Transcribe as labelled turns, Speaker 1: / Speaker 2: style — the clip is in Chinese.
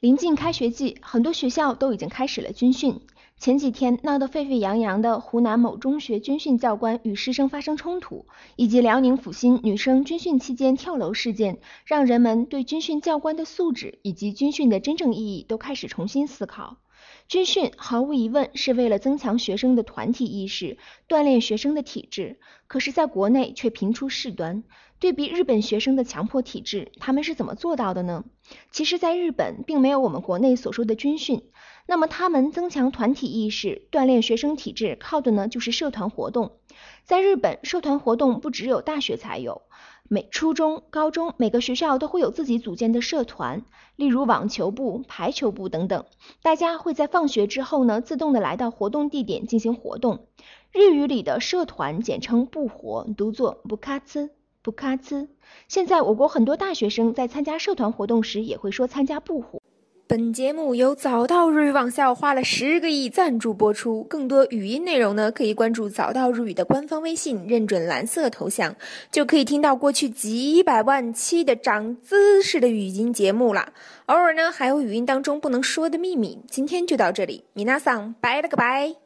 Speaker 1: 临近开学季，很多学校都已经开始了军训。前几天闹得沸沸扬扬的湖南某中学军训教官与师生发生冲突，以及辽宁阜新女生军训期间跳楼事件，让人们对军训教官的素质以及军训的真正意义都开始重新思考。军训毫无疑问是为了增强学生的团体意识，锻炼学生的体质。可是，在国内却频出事端。对比日本学生的强迫体质，他们是怎么做到的呢？其实，在日本并没有我们国内所说的军训。那么，他们增强团体意识、锻炼学生体质，靠的呢就是社团活动。在日本，社团活动不只有大学才有。每初中、高中每个学校都会有自己组建的社团，例如网球部、排球部等等。大家会在放学之后呢，自动的来到活动地点进行活动。日语里的社团简称部活，读作部卡兹。部卡兹。现在我国很多大学生在参加社团活动时，也会说参加部活。
Speaker 2: 本节目由早到日语网校花了十个亿赞助播出。更多语音内容呢，可以关注早到日语的官方微信，认准蓝色头像，就可以听到过去几百万期的长姿势的语音节目了。偶尔呢，还有语音当中不能说的秘密。今天就到这里，米娜桑，拜了个拜。